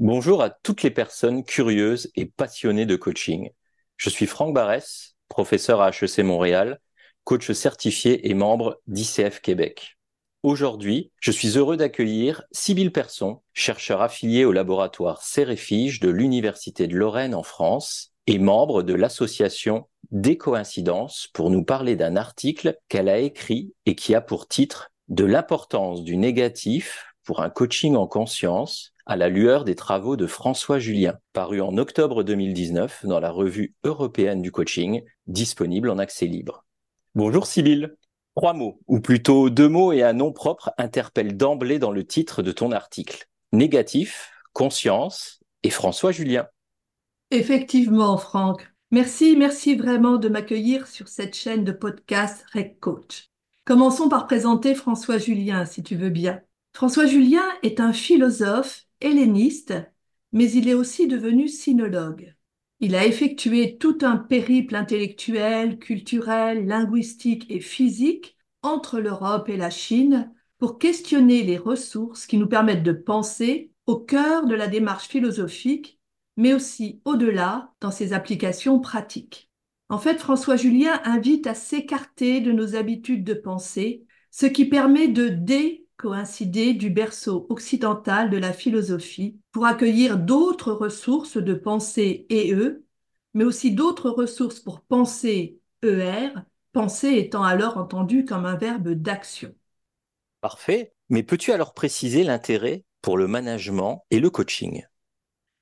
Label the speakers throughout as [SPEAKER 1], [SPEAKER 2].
[SPEAKER 1] Bonjour à toutes les personnes curieuses et passionnées de coaching. Je suis Franck Barès, professeur à HEC Montréal, coach certifié et membre d'ICF Québec. Aujourd'hui, je suis heureux d'accueillir Sybille Persson, chercheur affilié au laboratoire Céréphiges de l'Université de Lorraine en France et membre de l'association Des Coïncidences pour nous parler d'un article qu'elle a écrit et qui a pour titre De l'importance du négatif pour un coaching en conscience à la lueur des travaux de François Julien, paru en octobre 2019 dans la revue européenne du coaching, disponible en accès libre. Bonjour Sybille. Trois mots, ou plutôt deux mots et un nom propre interpellent d'emblée dans le titre de ton article. Négatif, conscience et François Julien.
[SPEAKER 2] Effectivement, Franck. Merci, merci vraiment de m'accueillir sur cette chaîne de podcast Rec Coach. Commençons par présenter François Julien, si tu veux bien. François Julien est un philosophe helléniste, mais il est aussi devenu sinologue. Il a effectué tout un périple intellectuel, culturel, linguistique et physique entre l'Europe et la Chine pour questionner les ressources qui nous permettent de penser au cœur de la démarche philosophique, mais aussi au-delà dans ses applications pratiques. En fait, François Julien invite à s'écarter de nos habitudes de pensée, ce qui permet de dé coïncider du berceau occidental de la philosophie pour accueillir d'autres ressources de pensée et eux, mais aussi d'autres ressources pour penser ER, penser étant alors entendu comme un verbe d'action.
[SPEAKER 1] Parfait. Mais peux-tu alors préciser l'intérêt pour le management et le coaching?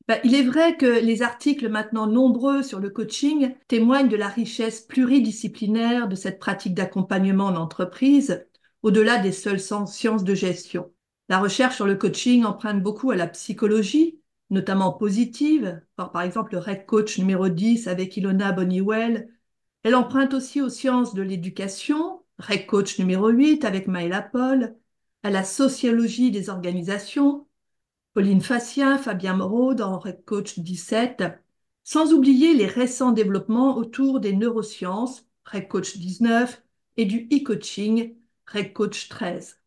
[SPEAKER 2] Ben, il est vrai que les articles maintenant nombreux sur le coaching témoignent de la richesse pluridisciplinaire de cette pratique d'accompagnement en entreprise au-delà des seules sciences de gestion. La recherche sur le coaching emprunte beaucoup à la psychologie, notamment positive, par, exemple le Red Coach numéro 10 avec Ilona Boniwell. Elle emprunte aussi aux sciences de l'éducation, Red Coach numéro 8 avec Maëla Paul, à la sociologie des organisations, Pauline Facien, Fabien Moreau dans Red Coach 17, sans oublier les récents développements autour des neurosciences, Red Coach 19, et du e-coaching Reg Coach 13.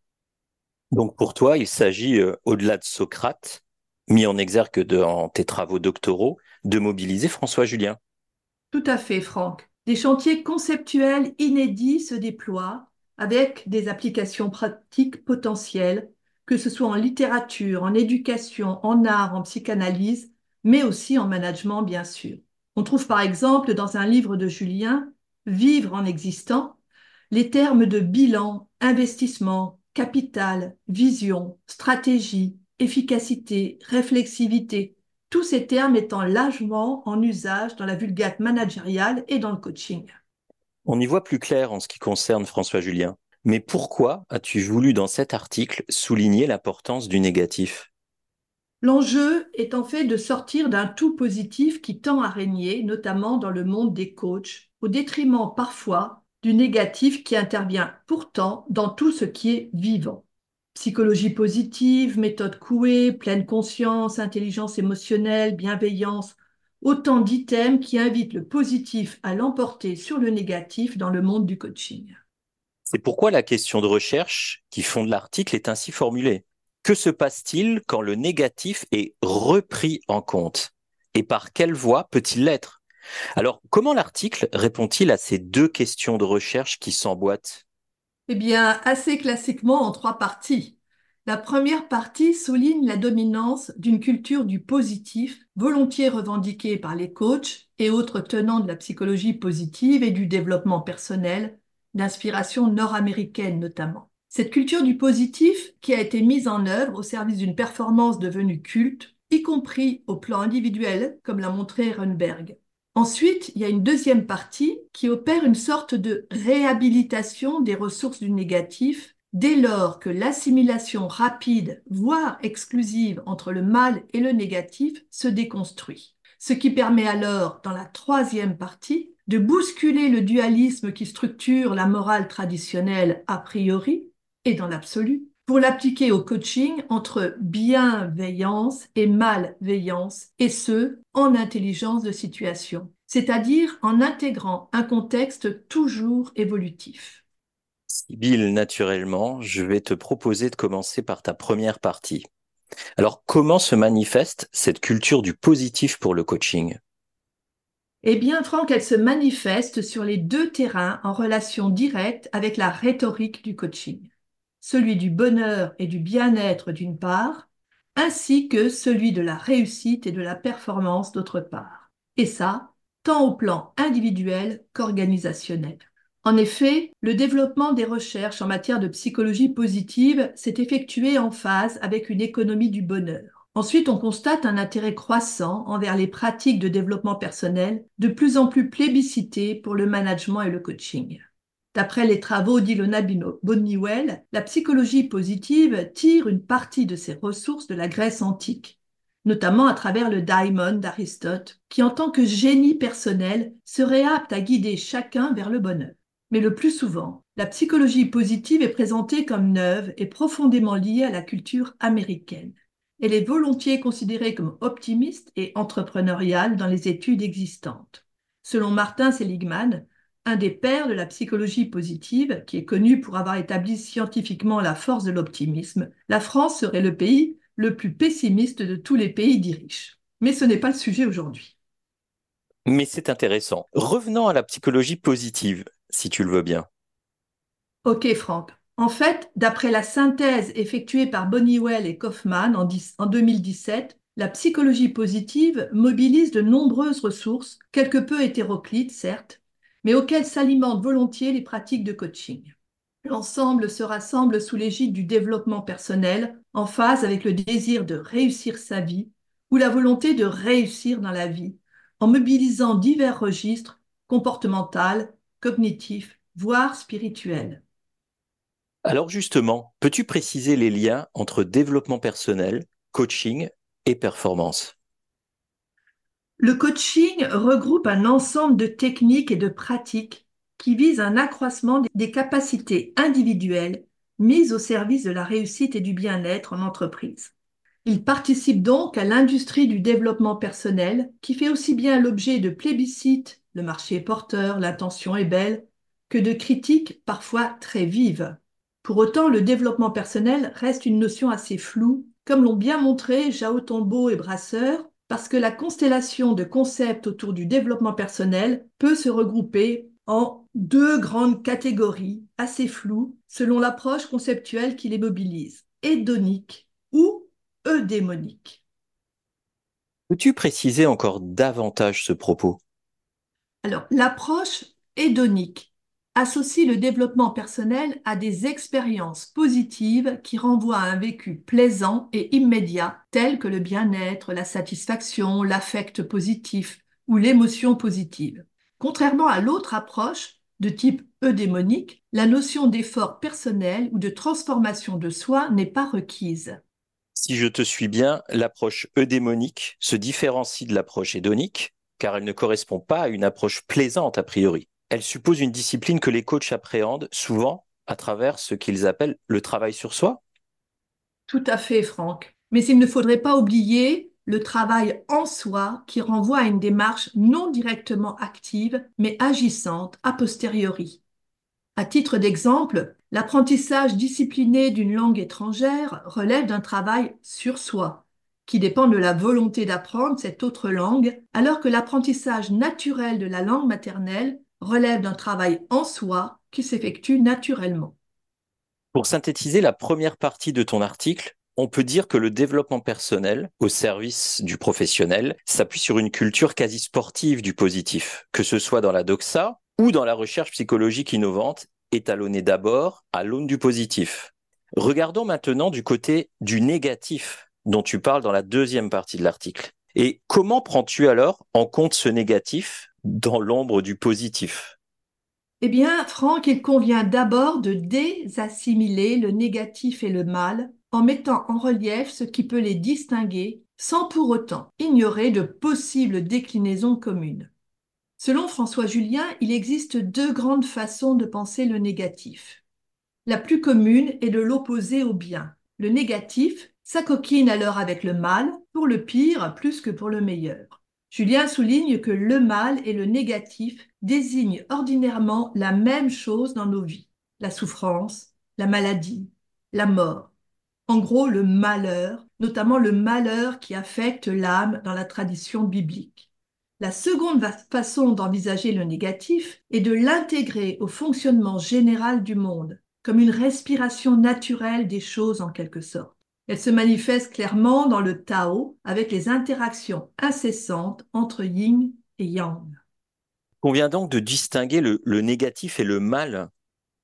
[SPEAKER 1] Donc pour toi, il s'agit, euh, au-delà de Socrate, mis en exergue dans tes travaux doctoraux, de mobiliser François Julien.
[SPEAKER 2] Tout à fait, Franck. Des chantiers conceptuels inédits se déploient avec des applications pratiques potentielles, que ce soit en littérature, en éducation, en art, en psychanalyse, mais aussi en management, bien sûr. On trouve par exemple dans un livre de Julien, Vivre en existant, les termes de bilan, investissement, capital, vision, stratégie, efficacité, réflexivité, tous ces termes étant largement en usage dans la vulgate managériale et dans le coaching.
[SPEAKER 1] On y voit plus clair en ce qui concerne François Julien. Mais pourquoi as-tu voulu dans cet article souligner l'importance du négatif?
[SPEAKER 2] L'enjeu est en fait de sortir d'un tout positif qui tend à régner, notamment dans le monde des coachs, au détriment parfois du négatif qui intervient pourtant dans tout ce qui est vivant. Psychologie positive, méthode Coué, pleine conscience, intelligence émotionnelle, bienveillance, autant d'items qui invitent le positif à l'emporter sur le négatif dans le monde du coaching.
[SPEAKER 1] C'est pourquoi la question de recherche qui fonde l'article est ainsi formulée. Que se passe-t-il quand le négatif est repris en compte? Et par quelle voie peut-il l'être? Alors, comment l'article répond-il à ces deux questions de recherche qui s'emboîtent?
[SPEAKER 2] Eh bien, assez classiquement en trois parties. La première partie souligne la dominance d'une culture du positif, volontiers revendiquée par les coachs et autres tenants de la psychologie positive et du développement personnel, d'inspiration nord-américaine notamment. Cette culture du positif qui a été mise en œuvre au service d'une performance devenue culte, y compris au plan individuel, comme l'a montré Runberg. Ensuite, il y a une deuxième partie qui opère une sorte de réhabilitation des ressources du négatif dès lors que l'assimilation rapide, voire exclusive entre le mal et le négatif se déconstruit. Ce qui permet alors, dans la troisième partie, de bousculer le dualisme qui structure la morale traditionnelle a priori et dans l'absolu, pour l'appliquer au coaching entre bienveillance et malveillance, et ce, en intelligence de situation, c'est-à-dire en intégrant un contexte toujours évolutif.
[SPEAKER 1] Bill, naturellement, je vais te proposer de commencer par ta première partie. Alors, comment se manifeste cette culture du positif pour le coaching?
[SPEAKER 2] Eh bien, Franck, elle se manifeste sur les deux terrains en relation directe avec la rhétorique du coaching. Celui du bonheur et du bien-être d'une part, ainsi que celui de la réussite et de la performance d'autre part. Et ça, tant au plan individuel qu'organisationnel. En effet, le développement des recherches en matière de psychologie positive s'est effectué en phase avec une économie du bonheur. Ensuite, on constate un intérêt croissant envers les pratiques de développement personnel, de plus en plus plébiscitées pour le management et le coaching. D'après les travaux d'Ilona Bonniwell, la psychologie positive tire une partie de ses ressources de la Grèce antique, notamment à travers le daimon d'Aristote, qui en tant que génie personnel serait apte à guider chacun vers le bonheur. Mais le plus souvent, la psychologie positive est présentée comme neuve et profondément liée à la culture américaine. Elle est volontiers considérée comme optimiste et entrepreneuriale dans les études existantes. Selon Martin Seligman, un des pères de la psychologie positive, qui est connu pour avoir établi scientifiquement la force de l'optimisme, la France serait le pays le plus pessimiste de tous les pays dits riches. Mais ce n'est pas le sujet aujourd'hui.
[SPEAKER 1] Mais c'est intéressant. Revenons à la psychologie positive si tu le veux bien.
[SPEAKER 2] Ok, Franck. En fait, d'après la synthèse effectuée par Bonniwell et Kaufman en, en 2017, la psychologie positive mobilise de nombreuses ressources, quelque peu hétéroclites, certes, mais auxquelles s'alimentent volontiers les pratiques de coaching. L'ensemble se rassemble sous l'égide du développement personnel, en phase avec le désir de réussir sa vie ou la volonté de réussir dans la vie, en mobilisant divers registres comportemental, cognitif, voire spirituel.
[SPEAKER 1] Alors justement, peux-tu préciser les liens entre développement personnel, coaching et performance?
[SPEAKER 2] Le coaching regroupe un ensemble de techniques et de pratiques qui visent un accroissement des capacités individuelles mises au service de la réussite et du bien-être en entreprise. Il participe donc à l'industrie du développement personnel qui fait aussi bien l'objet de plébiscites, le marché est porteur, l'intention est belle, que de critiques parfois très vives. Pour autant, le développement personnel reste une notion assez floue, comme l'ont bien montré Jao Tombeau et Brasseur, parce que la constellation de concepts autour du développement personnel peut se regrouper en deux grandes catégories assez floues selon l'approche conceptuelle qui les mobilise, hédonique ou eudémonique.
[SPEAKER 1] Peux-tu préciser encore davantage ce propos?
[SPEAKER 2] Alors, l'approche hédonique associe le développement personnel à des expériences positives qui renvoient à un vécu plaisant et immédiat, tel que le bien-être, la satisfaction, l'affect positif ou l'émotion positive. Contrairement à l'autre approche, de type eudémonique, la notion d'effort personnel ou de transformation de soi n'est pas requise.
[SPEAKER 1] Si je te suis bien, l'approche eudémonique se différencie de l'approche hédonique, car elle ne correspond pas à une approche plaisante a priori. Elle suppose une discipline que les coachs appréhendent souvent à travers ce qu'ils appellent le travail sur soi.
[SPEAKER 2] Tout à fait, Franck. Mais il ne faudrait pas oublier le travail en soi qui renvoie à une démarche non directement active, mais agissante a posteriori. À titre d'exemple, l'apprentissage discipliné d'une langue étrangère relève d'un travail sur soi, qui dépend de la volonté d'apprendre cette autre langue, alors que l'apprentissage naturel de la langue maternelle relève d'un travail en soi qui s'effectue naturellement.
[SPEAKER 1] Pour synthétiser la première partie de ton article, on peut dire que le développement personnel au service du professionnel s'appuie sur une culture quasi sportive du positif, que ce soit dans la doxa ou dans la recherche psychologique innovante, étalonnée d'abord à l'aune du positif. Regardons maintenant du côté du négatif dont tu parles dans la deuxième partie de l'article. Et comment prends-tu alors en compte ce négatif dans l'ombre du positif
[SPEAKER 2] Eh bien, Franck, il convient d'abord de désassimiler le négatif et le mal en mettant en relief ce qui peut les distinguer sans pour autant ignorer de possibles déclinaisons communes. Selon François Julien, il existe deux grandes façons de penser le négatif. La plus commune est de l'opposer au bien. Le négatif s'acoquine alors avec le mal, pour le pire plus que pour le meilleur. Julien souligne que le mal et le négatif désignent ordinairement la même chose dans nos vies, la souffrance, la maladie, la mort. En gros, le malheur, notamment le malheur qui affecte l'âme dans la tradition biblique. La seconde façon d'envisager le négatif est de l'intégrer au fonctionnement général du monde, comme une respiration naturelle des choses en quelque sorte. Elle se manifeste clairement dans le Tao avec les interactions incessantes entre yin et yang.
[SPEAKER 1] On vient donc de distinguer le, le négatif et le mal.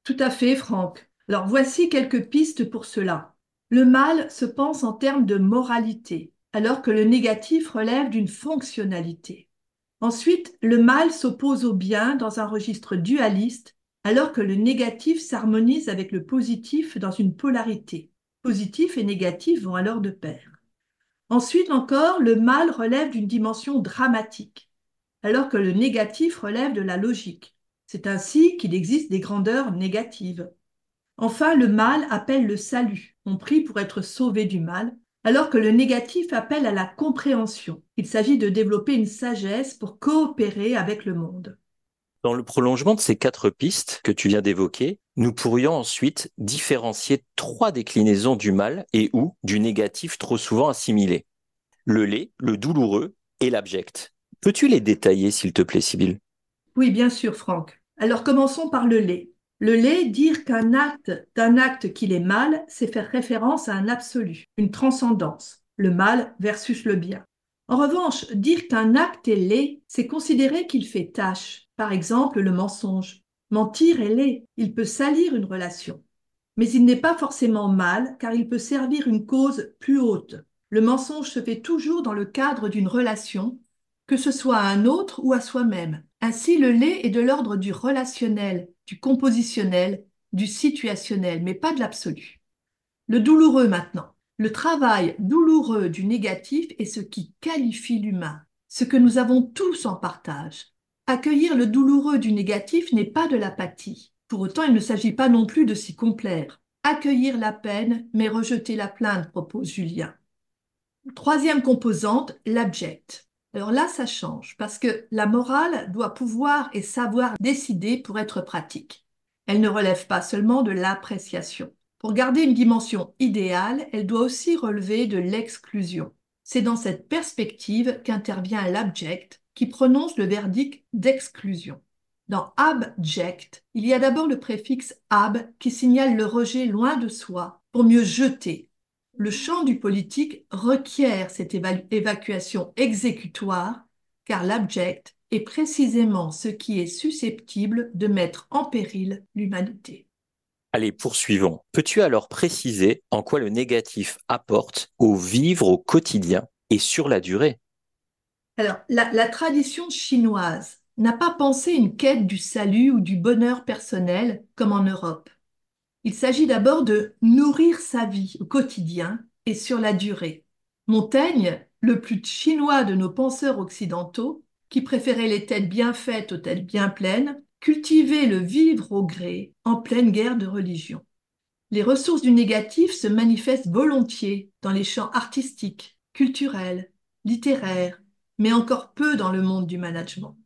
[SPEAKER 2] Tout à fait, Franck. Alors voici quelques pistes pour cela. Le mal se pense en termes de moralité, alors que le négatif relève d'une fonctionnalité. Ensuite, le mal s'oppose au bien dans un registre dualiste, alors que le négatif s'harmonise avec le positif dans une polarité. Positif et négatif vont alors de pair. Ensuite encore, le mal relève d'une dimension dramatique, alors que le négatif relève de la logique. C'est ainsi qu'il existe des grandeurs négatives. Enfin, le mal appelle le salut. On prie pour être sauvé du mal, alors que le négatif appelle à la compréhension. Il s'agit de développer une sagesse pour coopérer avec le monde.
[SPEAKER 1] Dans le prolongement de ces quatre pistes que tu viens d'évoquer, nous pourrions ensuite différencier trois déclinaisons du mal et ou du négatif trop souvent assimilé. Le lait, le douloureux et l'abject. Peux-tu les détailler, s'il te plaît, Sibylle
[SPEAKER 2] Oui, bien sûr, Franck. Alors commençons par le lait. Le lait, dire qu'un acte d'un acte qu'il est mal, c'est faire référence à un absolu, une transcendance, le mal versus le bien. En revanche, dire qu'un acte est laid, c'est considérer qu'il fait tâche, par exemple le mensonge. Mentir est laid, il peut salir une relation. Mais il n'est pas forcément mal, car il peut servir une cause plus haute. Le mensonge se fait toujours dans le cadre d'une relation, que ce soit à un autre ou à soi-même. Ainsi, le lait est de l'ordre du relationnel, du compositionnel, du situationnel, mais pas de l'absolu. Le douloureux maintenant. Le travail douloureux du négatif est ce qui qualifie l'humain, ce que nous avons tous en partage. Accueillir le douloureux du négatif n'est pas de l'apathie. Pour autant, il ne s'agit pas non plus de s'y complaire. Accueillir la peine, mais rejeter la plainte, propose Julien. Troisième composante, l'abject. Alors là, ça change parce que la morale doit pouvoir et savoir décider pour être pratique. Elle ne relève pas seulement de l'appréciation. Pour garder une dimension idéale, elle doit aussi relever de l'exclusion. C'est dans cette perspective qu'intervient l'abject qui prononce le verdict d'exclusion. Dans abject, il y a d'abord le préfixe ab qui signale le rejet loin de soi pour mieux jeter, le champ du politique requiert cette évacuation exécutoire car l'abject est précisément ce qui est susceptible de mettre en péril l'humanité.
[SPEAKER 1] Allez, poursuivons. Peux-tu alors préciser en quoi le négatif apporte au vivre au quotidien et sur la durée?
[SPEAKER 2] Alors, la, la tradition chinoise n'a pas pensé une quête du salut ou du bonheur personnel comme en Europe. Il s'agit d'abord de nourrir sa vie au quotidien et sur la durée. Montaigne, le plus chinois de nos penseurs occidentaux, qui préférait les têtes bien faites aux têtes bien pleines, cultivait le vivre au gré en pleine guerre de religion. Les ressources du négatif se manifestent volontiers dans les champs artistiques, culturels, littéraires, mais encore peu dans le monde du management.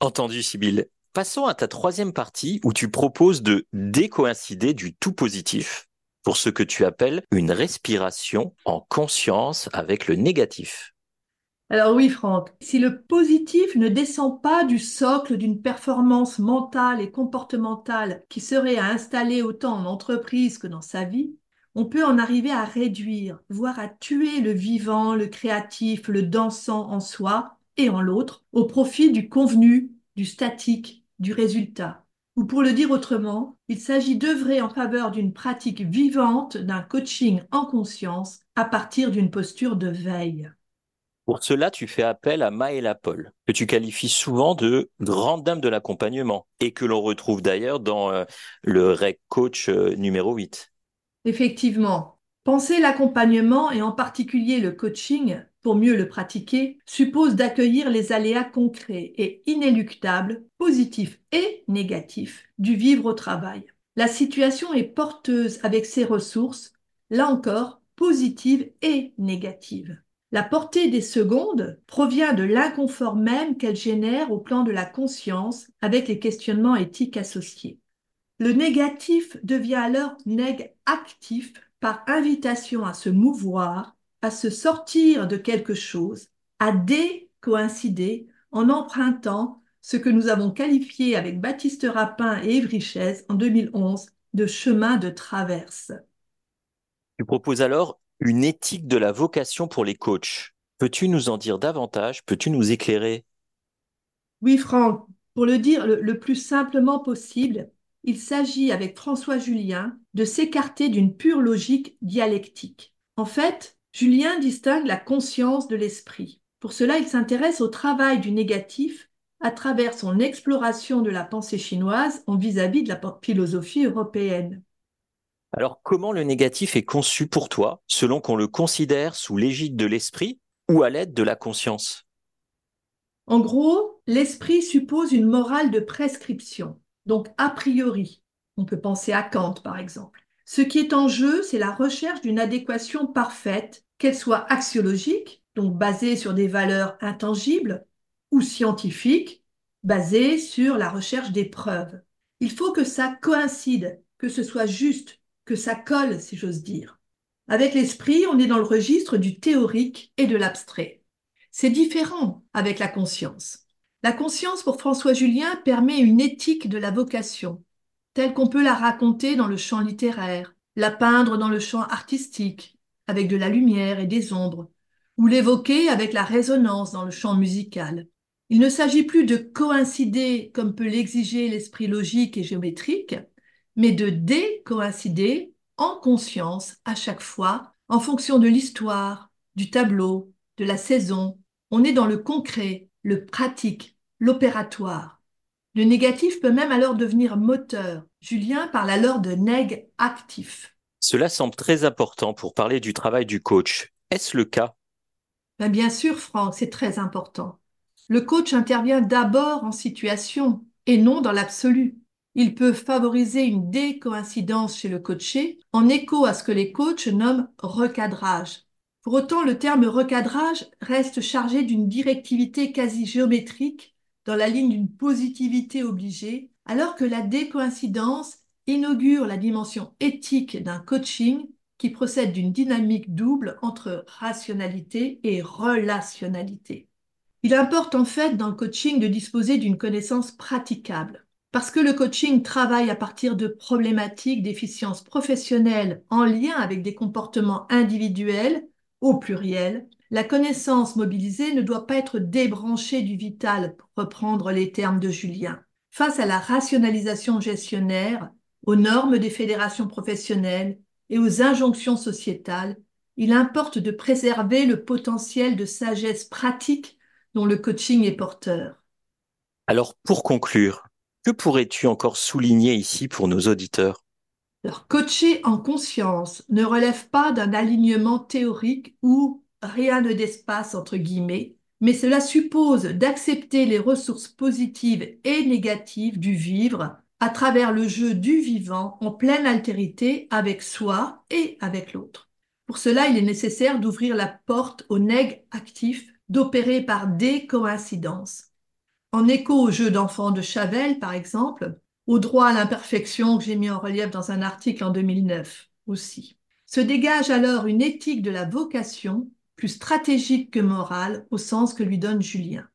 [SPEAKER 1] Entendu, Sibylle. Passons à ta troisième partie où tu proposes de décoïncider du tout positif pour ce que tu appelles une respiration en conscience avec le négatif.
[SPEAKER 2] Alors oui, Franck, si le positif ne descend pas du socle d'une performance mentale et comportementale qui serait à installer autant en entreprise que dans sa vie, on peut en arriver à réduire, voire à tuer le vivant, le créatif, le dansant en soi et en l'autre, au profit du convenu, du statique, du résultat. Ou pour le dire autrement, il s'agit d'œuvrer en faveur d'une pratique vivante d'un coaching en conscience à partir d'une posture de veille.
[SPEAKER 1] Pour cela, tu fais appel à Maëla Paul, que tu qualifies souvent de grande dame de l'accompagnement et que l'on retrouve d'ailleurs dans euh, le REC Coach euh, numéro 8.
[SPEAKER 2] Effectivement, penser l'accompagnement et en particulier le coaching pour mieux le pratiquer, suppose d'accueillir les aléas concrets et inéluctables, positifs et négatifs, du vivre au travail. La situation est porteuse avec ses ressources, là encore, positives et négatives. La portée des secondes provient de l'inconfort même qu'elles génèrent au plan de la conscience avec les questionnements éthiques associés. Le négatif devient alors neg actif par invitation à se mouvoir, à se sortir de quelque chose, à décoïncider en empruntant ce que nous avons qualifié avec Baptiste Rapin et Yves Richez en 2011 de chemin de traverse.
[SPEAKER 1] Tu proposes alors une éthique de la vocation pour les coachs. Peux-tu nous en dire davantage? Peux-tu nous éclairer?
[SPEAKER 2] Oui, Franck. Pour le dire le, plus simplement possible, il s'agit avec François Julien de s'écarter d'une pure logique dialectique. En fait, Julien distingue la conscience de l'esprit. Pour cela, il s'intéresse au travail du négatif à travers son exploration de la pensée chinoise en vis-à-vis -vis de la philosophie européenne.
[SPEAKER 1] Alors, comment le négatif est conçu pour toi, selon qu'on le considère sous l'égide de l'esprit ou à l'aide de la conscience?
[SPEAKER 2] En gros, l'esprit suppose une morale de prescription, donc a priori. On peut penser à Kant, par exemple. Ce qui est en jeu, c'est la recherche d'une adéquation parfaite, qu'elle soit axiologique, donc basée sur des valeurs intangibles, ou scientifique, basée sur la recherche des preuves. Il faut que ça coïncide, que ce soit juste, que ça colle, si j'ose dire. Avec l'esprit, on est dans le registre du théorique et de l'abstrait. C'est différent avec la conscience. La conscience pour François Julien permet une éthique de la vocation, telle qu'on peut la raconter dans le champ littéraire, la peindre dans le champ artistique, avec de la lumière et des ombres, ou l'évoquer avec la résonance dans le champ musical. Il ne s'agit plus de coïncider comme peut l'exiger l'esprit logique et géométrique, mais de décoïncider en conscience à chaque fois, en fonction de l'histoire, du tableau, de la saison. On est dans le concret, le pratique, l'opératoire. Le négatif peut même alors devenir moteur. Julien parle alors de neg actif.
[SPEAKER 1] Cela semble très important pour parler du travail du coach. Est-ce le cas?
[SPEAKER 2] Ben Bien sûr, Franck, c'est très important. Le coach intervient d'abord en situation et non dans l'absolu. Il peut favoriser une décoïncidence chez le coaché en écho à ce que les coachs nomment recadrage. Pour autant, le terme recadrage reste chargé d'une directivité quasi géométrique dans la ligne d'une positivité obligée, alors que la décoïncidence inaugure la dimension éthique d'un coaching qui procède d'une dynamique double entre rationalité et relationnalité. Il importe en fait dans le coaching de disposer d'une connaissance praticable. Parce que le coaching travaille à partir de problématiques d'efficience professionnelle en lien avec des comportements individuels au pluriel, la connaissance mobilisée ne doit pas être débranchée du vital, pour reprendre les termes de Julien. Face à la rationalisation gestionnaire, aux normes des fédérations professionnelles et aux injonctions sociétales, il importe de préserver le potentiel de sagesse pratique dont le coaching est porteur.
[SPEAKER 1] Alors pour conclure, que pourrais-tu encore souligner ici pour nos auditeurs?
[SPEAKER 2] Alors, coacher en conscience ne relève pas d'un alignement théorique ou rien de d'espace entre guillemets, mais cela suppose d'accepter les ressources positives et négatives du vivre à travers le jeu du vivant en pleine altérité avec soi et avec l'autre. Pour cela, il est nécessaire d'ouvrir la porte au neg actif, d'opérer par des coïncidences en écho au jeu d'enfants de Chavel, par exemple, au droit à l'imperfection que j'ai mis en relief dans un article en 2009 aussi. Se dégage alors une éthique de la vocation plus stratégique que morale au sens que lui donne Julien.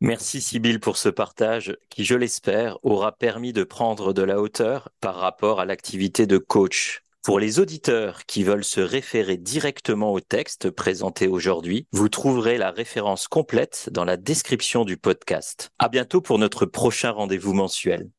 [SPEAKER 1] Merci Sybille pour ce partage qui, je l'espère, aura permis de prendre de la hauteur par rapport à l'activité de coach. Pour les auditeurs qui veulent se référer directement au texte présenté aujourd'hui, vous trouverez la référence complète dans la description du podcast. À bientôt pour notre prochain rendez-vous mensuel.